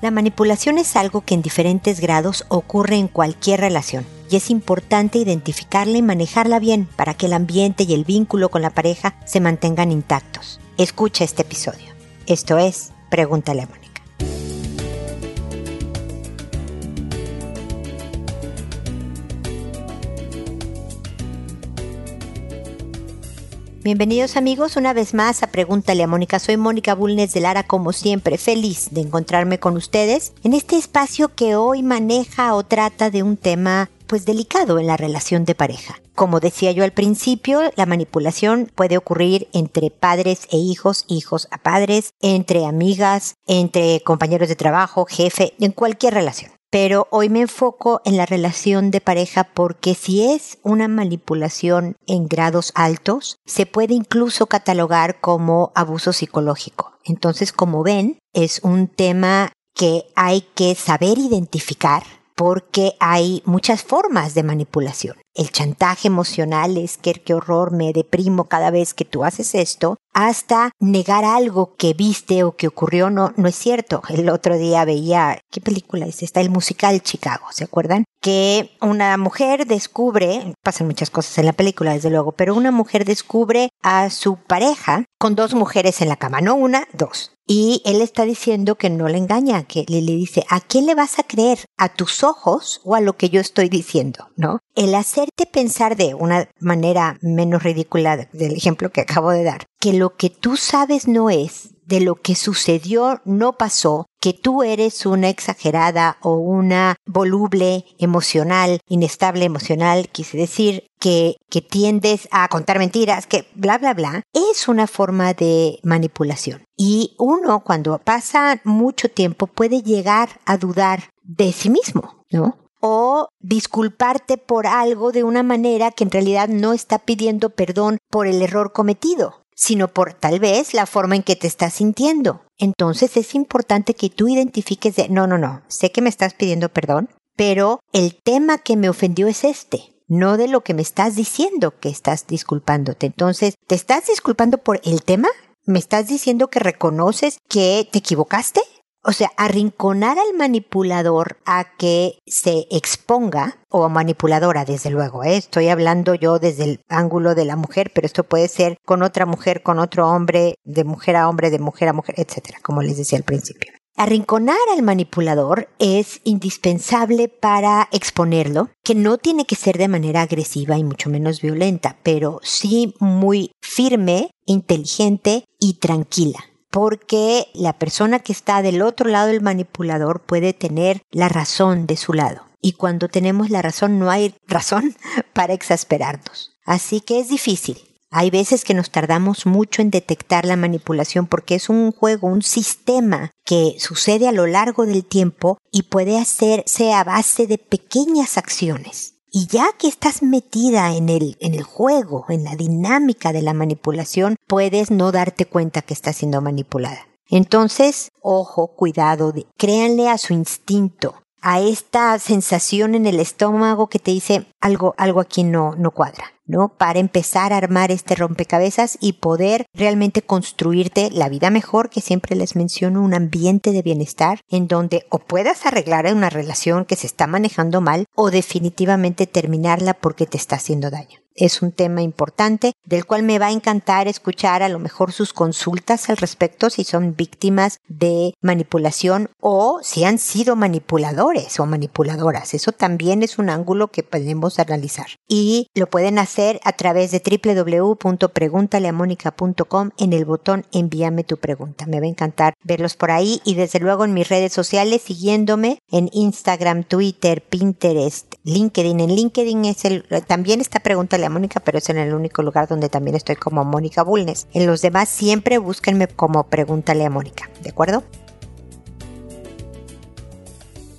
La manipulación es algo que en diferentes grados ocurre en cualquier relación y es importante identificarla y manejarla bien para que el ambiente y el vínculo con la pareja se mantengan intactos. Escucha este episodio. Esto es Pregúntale a Bienvenidos amigos una vez más a Pregúntale a Mónica. Soy Mónica Bulnes de Lara como siempre, feliz de encontrarme con ustedes en este espacio que hoy maneja o trata de un tema pues delicado en la relación de pareja. Como decía yo al principio, la manipulación puede ocurrir entre padres e hijos, hijos a padres, entre amigas, entre compañeros de trabajo, jefe, en cualquier relación pero hoy me enfoco en la relación de pareja porque si es una manipulación en grados altos, se puede incluso catalogar como abuso psicológico. Entonces, como ven, es un tema que hay que saber identificar porque hay muchas formas de manipulación. El chantaje emocional es que qué horror, me deprimo cada vez que tú haces esto, hasta negar algo que viste o que ocurrió no, no es cierto. El otro día veía, ¿qué película es esta? El musical Chicago, ¿se acuerdan? Que una mujer descubre, pasan muchas cosas en la película desde luego, pero una mujer descubre a su pareja con dos mujeres en la cama, no una, dos. Y él está diciendo que no le engaña, que le, dice, ¿a quién le vas a creer? ¿A tus ojos o a lo que yo estoy diciendo? ¿No? El hacerte pensar de una manera menos ridícula del ejemplo que acabo de dar, que lo que tú sabes no es, de lo que sucedió no pasó, que tú eres una exagerada o una voluble emocional, inestable emocional, quise decir que, que tiendes a contar mentiras, que bla, bla, bla, es una forma de manipulación. Y uno cuando pasa mucho tiempo puede llegar a dudar de sí mismo, ¿no? o disculparte por algo de una manera que en realidad no está pidiendo perdón por el error cometido sino por tal vez la forma en que te estás sintiendo. Entonces es importante que tú identifiques de, no, no, no, sé que me estás pidiendo perdón, pero el tema que me ofendió es este, no de lo que me estás diciendo que estás disculpándote. Entonces, ¿te estás disculpando por el tema? ¿Me estás diciendo que reconoces que te equivocaste? O sea, arrinconar al manipulador a que se exponga, o manipuladora, desde luego, ¿eh? estoy hablando yo desde el ángulo de la mujer, pero esto puede ser con otra mujer, con otro hombre, de mujer a hombre, de mujer a mujer, etcétera, como les decía al principio. Arrinconar al manipulador es indispensable para exponerlo, que no tiene que ser de manera agresiva y mucho menos violenta, pero sí muy firme, inteligente y tranquila porque la persona que está del otro lado del manipulador puede tener la razón de su lado. Y cuando tenemos la razón no hay razón para exasperarnos. Así que es difícil. Hay veces que nos tardamos mucho en detectar la manipulación porque es un juego, un sistema que sucede a lo largo del tiempo y puede hacerse a base de pequeñas acciones. Y ya que estás metida en el, en el juego, en la dinámica de la manipulación, puedes no darte cuenta que estás siendo manipulada. Entonces, ojo, cuidado, créanle a su instinto, a esta sensación en el estómago que te dice algo, algo aquí no, no cuadra. ¿No? Para empezar a armar este rompecabezas y poder realmente construirte la vida mejor, que siempre les menciono, un ambiente de bienestar en donde o puedas arreglar una relación que se está manejando mal o definitivamente terminarla porque te está haciendo daño es un tema importante del cual me va a encantar escuchar a lo mejor sus consultas al respecto si son víctimas de manipulación o si han sido manipuladores o manipuladoras. Eso también es un ángulo que podemos analizar. Y lo pueden hacer a través de www.preguntaleamónica.com en el botón envíame tu pregunta. Me va a encantar verlos por ahí y desde luego en mis redes sociales siguiéndome en Instagram, Twitter, Pinterest, LinkedIn. En LinkedIn es el, también esta pregunta Mónica, pero es en el único lugar donde también estoy como Mónica Bulnes. En los demás siempre búsquenme como Pregúntale a Mónica, ¿de acuerdo?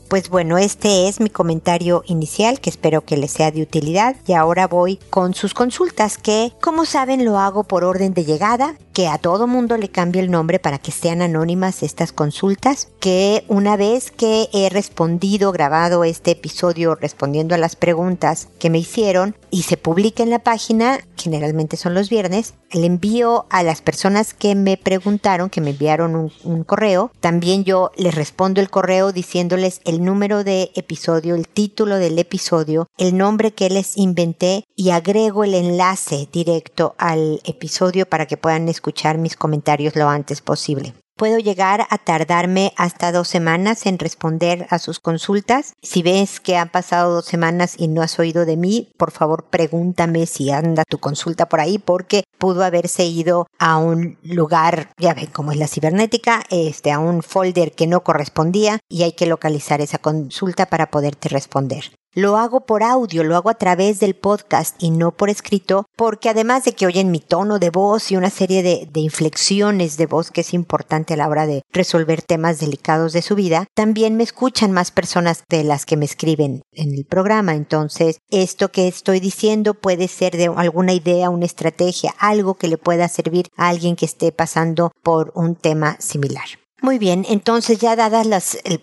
Pues bueno, este es mi comentario inicial que espero que les sea de utilidad. Y ahora voy con sus consultas que, como saben, lo hago por orden de llegada que a todo mundo le cambie el nombre para que sean anónimas estas consultas, que una vez que he respondido, grabado este episodio respondiendo a las preguntas que me hicieron y se publica en la página, generalmente son los viernes, le envío a las personas que me preguntaron, que me enviaron un, un correo, también yo les respondo el correo diciéndoles el número de episodio, el título del episodio, el nombre que les inventé y agrego el enlace directo al episodio para que puedan escuchar mis comentarios lo antes posible. Puedo llegar a tardarme hasta dos semanas en responder a sus consultas. Si ves que han pasado dos semanas y no has oído de mí, por favor pregúntame si anda tu consulta por ahí porque pudo haberse ido a un lugar, ya ven cómo es la cibernética, este, a un folder que no correspondía y hay que localizar esa consulta para poderte responder. Lo hago por audio, lo hago a través del podcast y no por escrito, porque además de que oyen mi tono de voz y una serie de, inflexiones de voz que es importante a la hora de resolver temas delicados de su vida, también me escuchan más personas de las que me escriben en el programa. Entonces, esto que estoy diciendo puede ser de alguna idea, una estrategia, algo que le pueda servir a alguien que esté pasando por un tema similar. Muy bien, entonces ya dadas la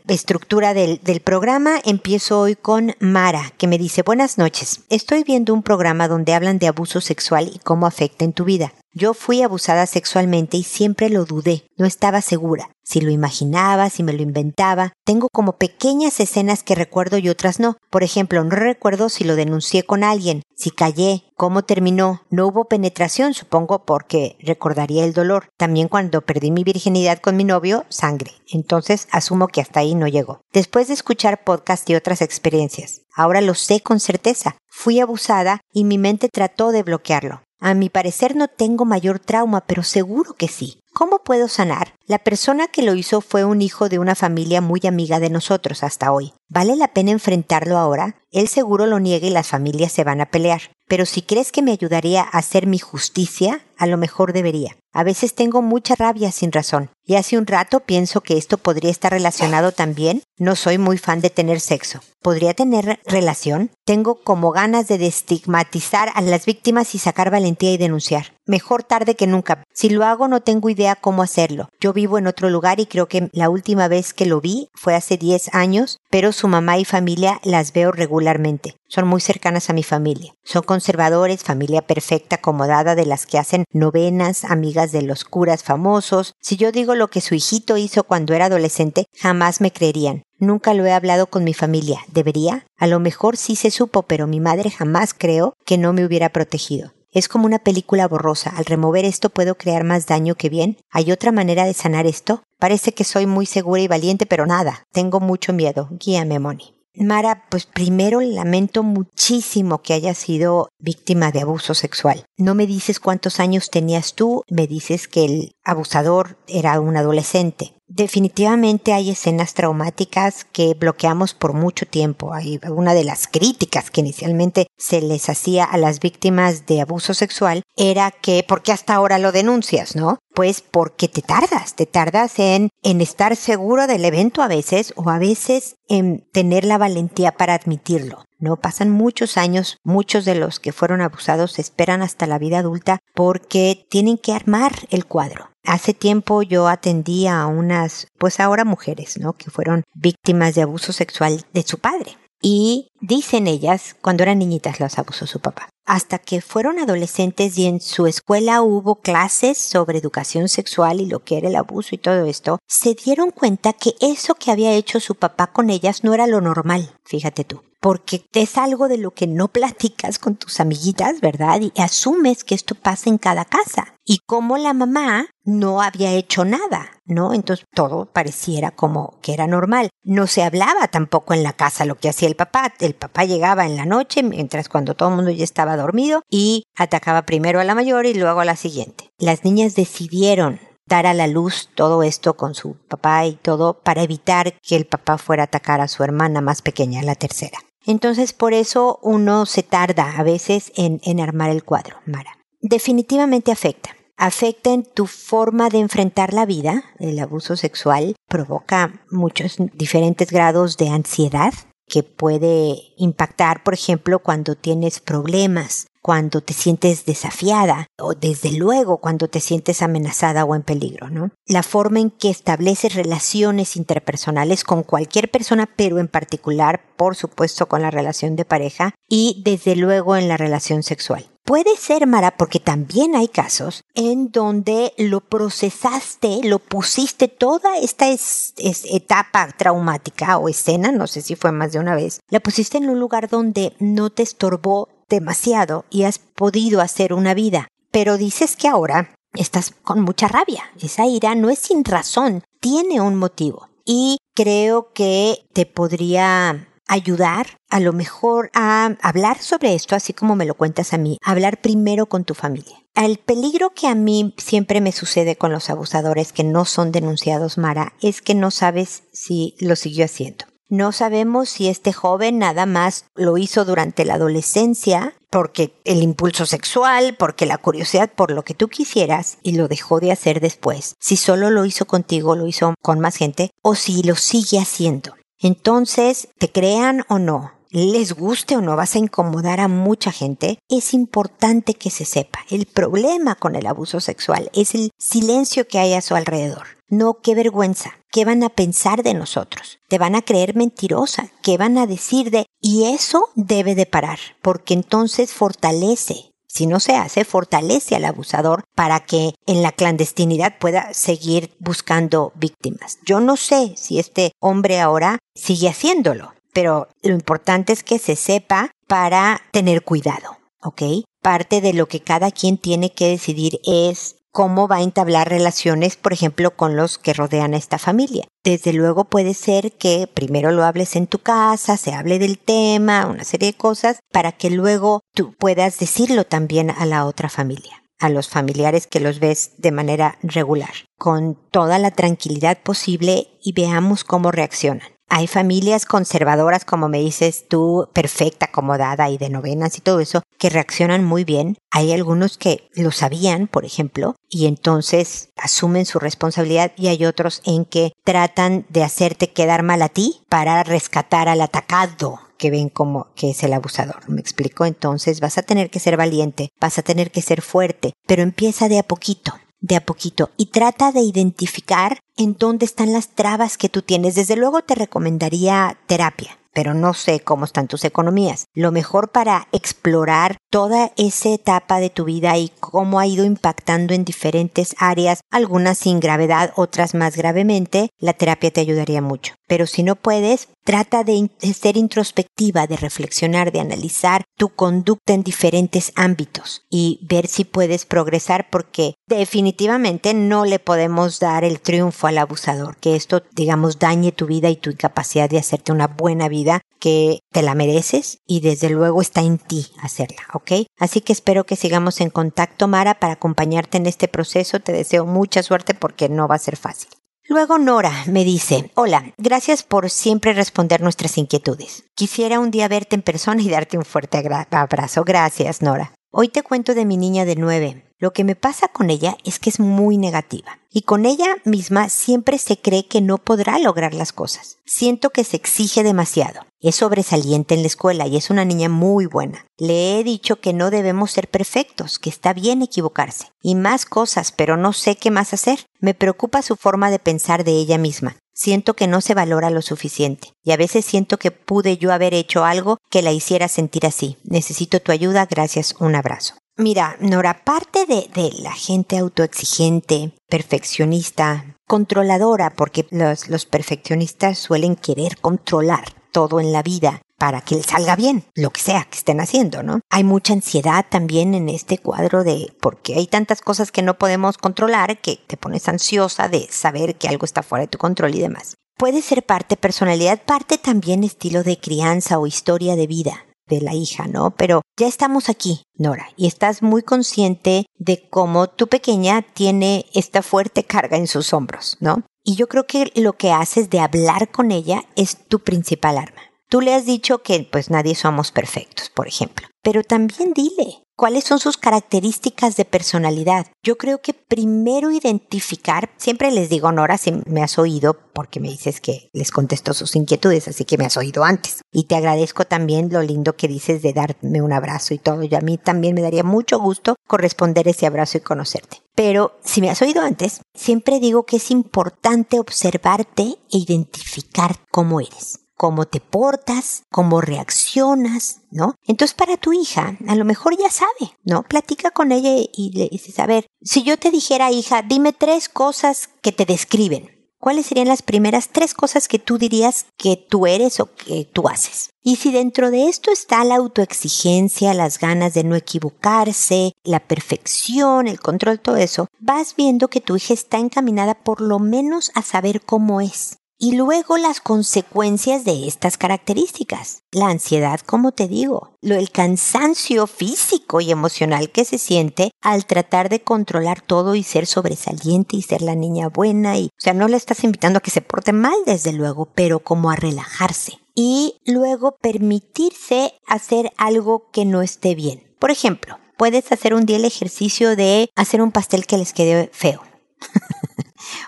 estructura del, del, programa, empiezo hoy con Mara, que me dice, buenas noches, estoy viendo un programa donde hablan de abuso sexual y cómo afecta en tu vida. Yo fui abusada sexualmente y siempre lo dudé, no estaba segura. Si lo imaginaba, si me lo inventaba. Tengo como pequeñas escenas que recuerdo y otras no. Por ejemplo, no recuerdo si lo denuncié con alguien, si callé, cómo terminó. No hubo penetración, supongo, porque recordaría el dolor. También cuando perdí mi virginidad con mi novio, sangre. Entonces asumo que hasta ahí no llegó. Después de escuchar podcast y otras experiencias, ahora lo sé con certeza. Fui abusada y mi mente trató de bloquearlo. A mi parecer no tengo mayor trauma, pero seguro que sí. ¿Cómo puedo sanar? La persona que lo hizo fue un hijo de una familia muy amiga de nosotros hasta hoy. ¿Vale la pena enfrentarlo ahora? Él seguro lo niega y las familias se van a pelear. Pero si crees que me ayudaría a hacer mi justicia, a lo mejor debería. A veces tengo mucha rabia sin razón. Y hace un rato pienso que esto podría estar relacionado también. No soy muy fan de tener sexo. ¿Podría tener relación? Tengo como ganas de destigmatizar a las víctimas y sacar valentía y denunciar. Mejor tarde que nunca. Si lo hago no tengo idea cómo hacerlo. Yo vivo en otro lugar y creo que la última vez que lo vi fue hace 10 años, pero su mamá y familia las veo regularmente. Son muy cercanas a mi familia. Son conservadores, familia perfecta, acomodada de las que hacen novenas, amigas de los curas famosos. Si yo digo lo que su hijito hizo cuando era adolescente, jamás me creerían. Nunca lo he hablado con mi familia. ¿Debería? A lo mejor sí se supo, pero mi madre jamás creo que no me hubiera protegido. Es como una película borrosa. Al remover esto puedo crear más daño que bien. ¿Hay otra manera de sanar esto? Parece que soy muy segura y valiente, pero nada. Tengo mucho miedo. Guíame, Moni. Mara, pues primero lamento muchísimo que hayas sido víctima de abuso sexual. No me dices cuántos años tenías tú, me dices que el abusador era un adolescente. Definitivamente hay escenas traumáticas que bloqueamos por mucho tiempo. Hay una de las críticas que inicialmente se les hacía a las víctimas de abuso sexual era que ¿por qué hasta ahora lo denuncias, no? Pues porque te tardas, te tardas en, en estar seguro del evento a veces o a veces en tener la valentía para admitirlo. No pasan muchos años, muchos de los que fueron abusados esperan hasta la vida adulta porque tienen que armar el cuadro. Hace tiempo yo atendí a unas, pues ahora mujeres, ¿no? Que fueron víctimas de abuso sexual de su padre. Y dicen ellas, cuando eran niñitas los abusó su papá. Hasta que fueron adolescentes y en su escuela hubo clases sobre educación sexual y lo que era el abuso y todo esto, se dieron cuenta que eso que había hecho su papá con ellas no era lo normal, fíjate tú porque es algo de lo que no platicas con tus amiguitas, ¿verdad? Y asumes que esto pasa en cada casa. Y como la mamá no había hecho nada, ¿no? Entonces todo pareciera como que era normal. No se hablaba tampoco en la casa lo que hacía el papá. El papá llegaba en la noche, mientras cuando todo el mundo ya estaba dormido, y atacaba primero a la mayor y luego a la siguiente. Las niñas decidieron dar a la luz todo esto con su papá y todo para evitar que el papá fuera a atacar a su hermana más pequeña, la tercera. Entonces por eso uno se tarda a veces en, en armar el cuadro, Mara. Definitivamente afecta. Afecta en tu forma de enfrentar la vida. El abuso sexual provoca muchos diferentes grados de ansiedad que puede impactar, por ejemplo, cuando tienes problemas cuando te sientes desafiada o desde luego cuando te sientes amenazada o en peligro, ¿no? La forma en que estableces relaciones interpersonales con cualquier persona, pero en particular, por supuesto, con la relación de pareja y desde luego en la relación sexual. Puede ser, Mara, porque también hay casos en donde lo procesaste, lo pusiste toda esta etapa traumática o escena, no sé si fue más de una vez, la pusiste en un lugar donde no te estorbó demasiado y has podido hacer una vida. Pero dices que ahora estás con mucha rabia. Esa ira no es sin razón, tiene un motivo. Y creo que te podría ayudar a lo mejor a hablar sobre esto, así como me lo cuentas a mí, hablar primero con tu familia. El peligro que a mí siempre me sucede con los abusadores que no son denunciados, Mara, es que no sabes si lo siguió haciendo. No sabemos si este joven nada más lo hizo durante la adolescencia, porque el impulso sexual, porque la curiosidad por lo que tú quisieras y lo dejó de hacer después. Si solo lo hizo contigo, lo hizo con más gente, o si lo sigue haciendo. Entonces, te crean o no, les guste o no, vas a incomodar a mucha gente, es importante que se sepa. El problema con el abuso sexual es el silencio que hay a su alrededor. No, qué vergüenza. ¿Qué van a pensar de nosotros? Te van a creer mentirosa. ¿Qué van a decir de... Y eso debe de parar, porque entonces fortalece si no se hace, fortalece al abusador para que en la clandestinidad pueda seguir buscando víctimas. Yo no sé si este hombre ahora sigue haciéndolo, pero lo importante es que se sepa para tener cuidado, ¿ok? Parte de lo que cada quien tiene que decidir es cómo va a entablar relaciones, por ejemplo, con los que rodean a esta familia. Desde luego puede ser que primero lo hables en tu casa, se hable del tema, una serie de cosas, para que luego tú puedas decirlo también a la otra familia a los familiares que los ves de manera regular, con toda la tranquilidad posible y veamos cómo reaccionan. Hay familias conservadoras, como me dices tú, perfecta, acomodada y de novenas y todo eso, que reaccionan muy bien. Hay algunos que lo sabían, por ejemplo, y entonces asumen su responsabilidad y hay otros en que tratan de hacerte quedar mal a ti para rescatar al atacado que ven como que es el abusador. ¿Me explico? Entonces vas a tener que ser valiente, vas a tener que ser fuerte, pero empieza de a poquito de a poquito y trata de identificar en dónde están las trabas que tú tienes. Desde luego te recomendaría terapia pero no sé cómo están tus economías. Lo mejor para explorar toda esa etapa de tu vida y cómo ha ido impactando en diferentes áreas, algunas sin gravedad, otras más gravemente, la terapia te ayudaría mucho. Pero si no puedes, trata de, ser introspectiva, de reflexionar, de analizar tu conducta en diferentes ámbitos y ver si puedes progresar porque definitivamente no le podemos dar el triunfo al abusador, que esto, digamos, dañe tu vida y tu incapacidad de hacerte una buena vida que te la mereces y desde luego está en ti hacerla, ¿ok? Así que espero que sigamos en contacto, Mara, para acompañarte en este proceso. Te deseo mucha suerte porque no va a ser fácil. Luego Nora me dice, hola, gracias por siempre responder nuestras inquietudes. Quisiera un día verte en persona y darte un fuerte abrazo. Gracias, Nora. Hoy te cuento de mi niña de nueve. Lo que me pasa con ella es que es muy negativa y con ella misma siempre se cree que no podrá lograr las cosas. Siento que se exige demasiado. Es sobresaliente en la escuela y es una niña muy buena. Le he dicho que no debemos ser perfectos, que está bien equivocarse. Y más cosas, pero no sé qué más hacer. Me preocupa su forma de pensar de ella misma. Siento que no se valora lo suficiente. Y a veces siento que pude yo haber hecho algo que la hiciera sentir así. Necesito tu ayuda. Gracias. Un abrazo. Mira, Nora, parte de, la gente autoexigente, perfeccionista, controladora, porque los, los perfeccionistas suelen querer controlar todo en la vida para que salga bien, lo que sea que estén haciendo, ¿no? Hay mucha ansiedad también en este cuadro de, porque hay tantas cosas que no podemos controlar que te pones ansiosa de saber que algo está fuera de tu control y demás. Puede ser parte personalidad, parte también estilo de crianza o historia de vida de la hija, ¿no? Pero ya estamos aquí, Nora, y estás muy consciente de cómo tu pequeña tiene esta fuerte carga en sus hombros, ¿no? Y yo creo que lo que haces de hablar con ella es tu principal arma. Tú le has dicho que pues nadie somos perfectos, por ejemplo, pero también dile, ¿Cuáles son sus características de personalidad? Yo creo que primero identificar, siempre les digo, Nora, si me has oído, porque me dices que les contesto sus inquietudes, así que me has oído antes. Y te agradezco también lo lindo que dices de darme un abrazo y todo. Y a mí también me daría mucho gusto corresponder ese abrazo y conocerte. Pero si me has oído antes, siempre digo que es importante observarte e identificar cómo eres cómo te portas, cómo reaccionas, ¿no? Entonces para tu hija, a lo mejor ya sabe, ¿no? Platica con ella y le dices, a ver, si yo te dijera, hija, dime tres cosas que te describen. ¿Cuáles serían las primeras tres cosas que tú dirías que tú eres o que tú haces? Y si dentro de esto está la autoexigencia, las ganas de no equivocarse, la perfección, el control, todo eso, vas viendo que tu hija está encaminada por lo menos a saber cómo es. Y luego las consecuencias de estas características. La ansiedad, como te digo, lo, el cansancio físico y emocional que se siente al tratar de controlar todo y ser sobresaliente y ser la niña buena y, o sea, no le estás invitando a que se porte mal, desde luego, pero como a relajarse. Y luego permitirse hacer algo que no esté bien. Por ejemplo, puedes hacer un día el ejercicio de hacer un pastel que les quede feo.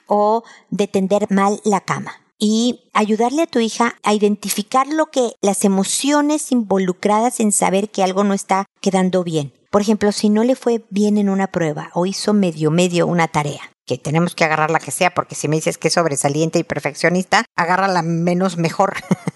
o de tender mal la cama y ayudarle a tu hija a identificar lo que las emociones involucradas en saber que algo no está quedando bien. Por ejemplo, si no le fue bien en una prueba o hizo medio medio una tarea, que tenemos que agarrar la que sea, porque si me dices que es sobresaliente y perfeccionista, agarra la menos mejor.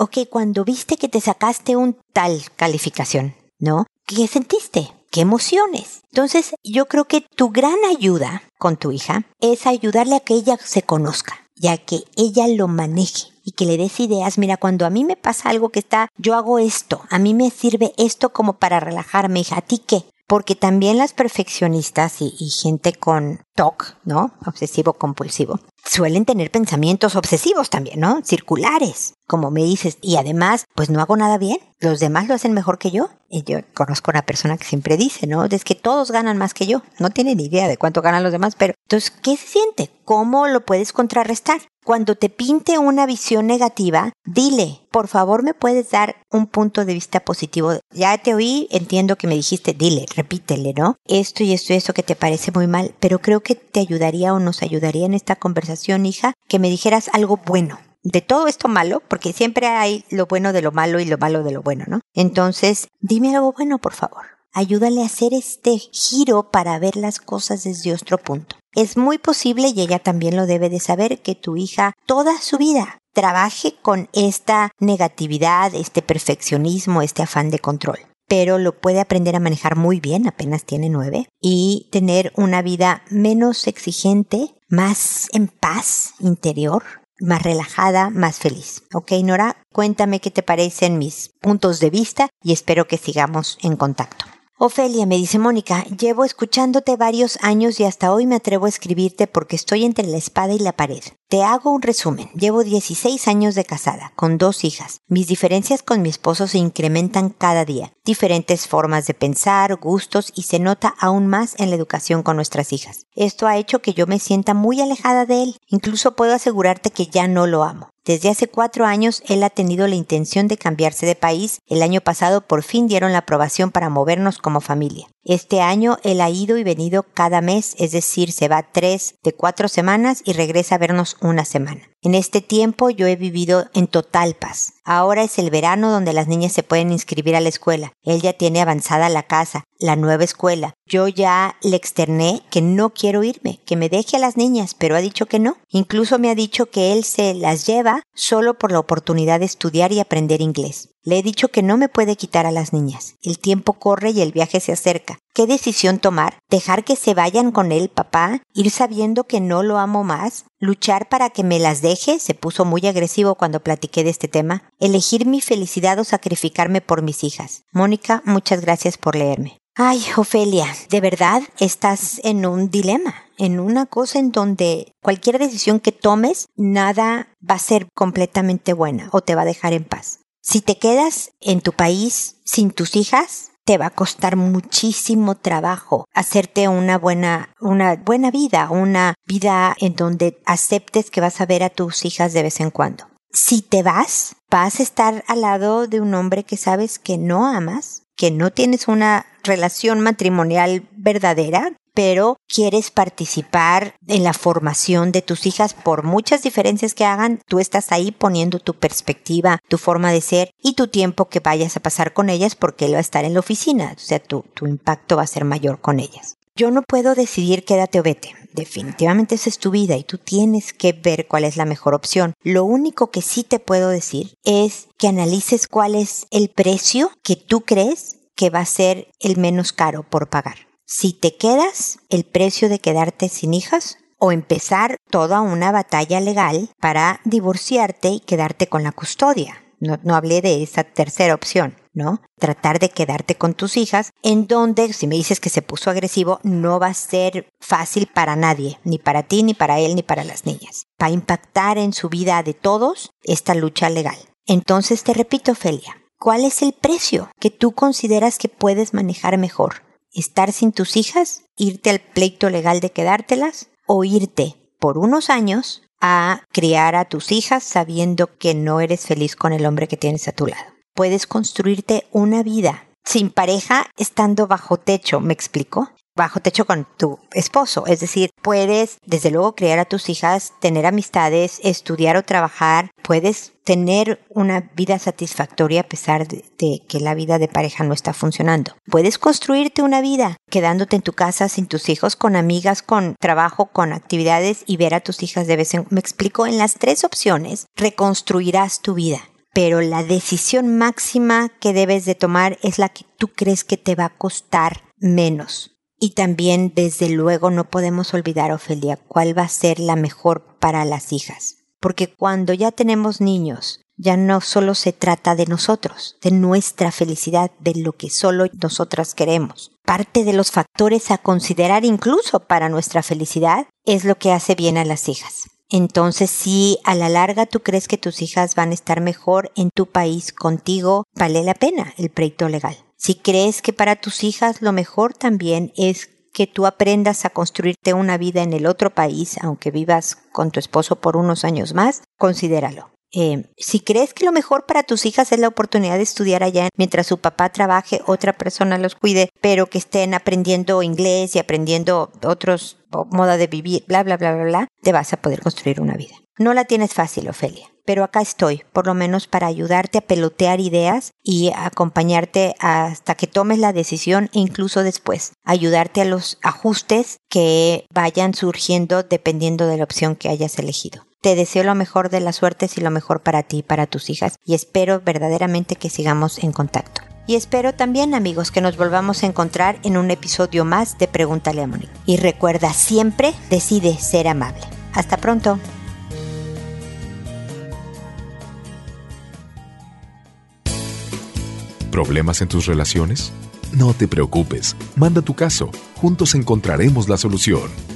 Ok, cuando viste que te sacaste un tal calificación, ¿no? ¿Qué sentiste? ¿Qué emociones? Entonces, yo creo que tu gran ayuda con tu hija es ayudarle a que ella se conozca ya que ella lo maneje y que le des ideas. Mira, cuando a mí me pasa algo que está, yo hago esto, a mí me sirve esto como para relajarme, hija, ¿a ti qué? Porque también las perfeccionistas y, y gente con TOC, ¿no? Obsesivo compulsivo, suelen tener pensamientos obsesivos también, ¿no? Circulares, como me dices. Y además, pues no hago nada bien. Los demás lo hacen mejor que yo. Yo conozco una persona que siempre dice, ¿no? Es que todos ganan más que yo. No tiene ni idea de cuánto ganan los demás, pero entonces, ¿qué se siente? ¿Cómo lo puedes contrarrestar? Cuando te pinte una visión negativa, dile, por favor me puedes dar un punto de vista positivo. Ya te oí, entiendo que me dijiste, dile, repítele, ¿no? Esto y esto y esto que te parece muy mal, pero creo que te ayudaría o nos ayudaría en esta conversación, hija, que me dijeras algo bueno de todo esto malo, porque siempre hay lo bueno de lo malo y lo malo de lo bueno, ¿no? Entonces, dime algo bueno, por favor. Ayúdale a hacer este giro para ver las cosas desde otro punto. Es muy posible, y ella también lo debe de saber, que tu hija toda su vida trabaje con esta negatividad, este perfeccionismo, este afán de control pero lo puede aprender a manejar muy bien, apenas tiene nueve, y tener una vida menos exigente, más en paz interior, más relajada, más feliz. Ok, Nora, cuéntame qué te parecen mis puntos de vista y espero que sigamos en contacto. Ofelia, me dice Mónica, llevo escuchándote varios años y hasta hoy me atrevo a escribirte porque estoy entre la espada y la pared. Te hago un resumen. Llevo 16 años de casada, con dos hijas. Mis diferencias con mi esposo se incrementan cada día. Diferentes formas de pensar, gustos y se nota aún más en la educación con nuestras hijas. Esto ha hecho que yo me sienta muy alejada de él. Incluso puedo asegurarte que ya no lo amo. Desde hace cuatro años él ha tenido la intención de cambiarse de país. El año pasado por fin dieron la aprobación para movernos como familia. Este año él ha ido y venido cada mes, es decir, se va tres de cuatro semanas y regresa a vernos una semana. En este tiempo yo he vivido en total paz. Ahora es el verano donde las niñas se pueden inscribir a la escuela. Él ya tiene avanzada la casa, la nueva escuela. Yo ya le externé que no quiero irme, que me deje a las niñas, pero ha dicho que no. Incluso me ha dicho que él se las lleva solo por la oportunidad de estudiar y aprender inglés. Le he dicho que no me puede quitar a las niñas. El tiempo corre y el viaje se acerca. ¿Qué decisión tomar? ¿Dejar que se vayan con él, papá? ¿Ir sabiendo que no lo amo más? ¿Luchar para que me las deje? Se puso muy agresivo cuando platiqué de este tema. ¿Elegir mi felicidad o sacrificarme por mis hijas? Mónica, muchas gracias por leerme. Ay, Ofelia, de verdad estás en un dilema, en una cosa en donde cualquier decisión que tomes, nada va a ser completamente buena o te va a dejar en paz. Si te quedas en tu país sin tus hijas, te va a costar muchísimo trabajo hacerte una buena, una buena vida, una vida en donde aceptes que vas a ver a tus hijas de vez en cuando. Si te vas, vas a estar al lado de un hombre que sabes que no amas, que no tienes una relación matrimonial verdadera, pero quieres participar en la formación de tus hijas por muchas diferencias que hagan, tú estás ahí poniendo tu perspectiva, tu forma de ser y tu tiempo que vayas a pasar con ellas porque él va a estar en la oficina, o sea, tu, impacto va a ser mayor con ellas. Yo no puedo decidir quédate o vete. Definitivamente esa es tu vida y tú tienes que ver cuál es la mejor opción. Lo único que sí te puedo decir es que analices cuál es el precio que tú crees que va a ser el menos caro por pagar. Si te quedas, el precio de quedarte sin hijas o empezar toda una batalla legal para divorciarte y quedarte con la custodia. No, no hablé de esa tercera opción. ¿no? Tratar de quedarte con tus hijas, en donde, si me dices que se puso agresivo, no va a ser fácil para nadie, ni para ti, ni para él, ni para las niñas. Va a impactar en su vida de todos esta lucha legal. Entonces te repito, Felia, ¿cuál es el precio que tú consideras que puedes manejar mejor? ¿Estar sin tus hijas? ¿Irte al pleito legal de quedártelas? ¿O irte por unos años a criar a tus hijas sabiendo que no eres feliz con el hombre que tienes a tu lado? puedes construirte una vida sin pareja estando bajo techo, ¿me explico? Bajo techo con tu esposo, es decir, puedes desde luego criar a tus hijas, tener amistades, estudiar o trabajar, puedes tener una vida satisfactoria a pesar de, que la vida de pareja no está funcionando. Puedes construirte una vida quedándote en tu casa sin tus hijos, con amigas, con trabajo, con actividades y ver a tus hijas de vez en Me explico, en las tres opciones reconstruirás tu vida pero la decisión máxima que debes de tomar es la que tú crees que te va a costar menos. Y también, desde luego, no podemos olvidar, Ofelia, cuál va a ser la mejor para las hijas. Porque cuando ya tenemos niños, ya no solo se trata de nosotros, de nuestra felicidad, de lo que solo nosotras queremos. Parte de los factores a considerar incluso para nuestra felicidad es lo que hace bien a las hijas. Entonces, si a la larga tú crees que tus hijas van a estar mejor en tu país contigo, vale la pena el pleito legal. Si crees que para tus hijas lo mejor también es que tú aprendas a construirte una vida en el otro país, aunque vivas con tu esposo por unos años más, considéralo. Eh, si crees que lo mejor para tus hijas es la oportunidad de estudiar allá mientras su papá trabaje, otra persona los cuide, pero que estén aprendiendo inglés y aprendiendo otros moda de vivir, bla, bla, bla, bla, bla, te vas a poder construir una vida. No la tienes fácil, Ofelia, pero acá estoy, por lo menos para ayudarte a pelotear ideas y acompañarte hasta que tomes la decisión e incluso después, ayudarte a los ajustes que vayan surgiendo dependiendo de la opción que hayas elegido. Te deseo lo mejor de las suertes y lo mejor para ti y para tus hijas y espero verdaderamente que sigamos en contacto. Y espero también amigos que nos volvamos a encontrar en un episodio más de Pregúntale a Mónica. Y recuerda siempre, decide ser amable. Hasta pronto. ¿Problemas en tus relaciones? No te preocupes, manda tu caso, juntos encontraremos la solución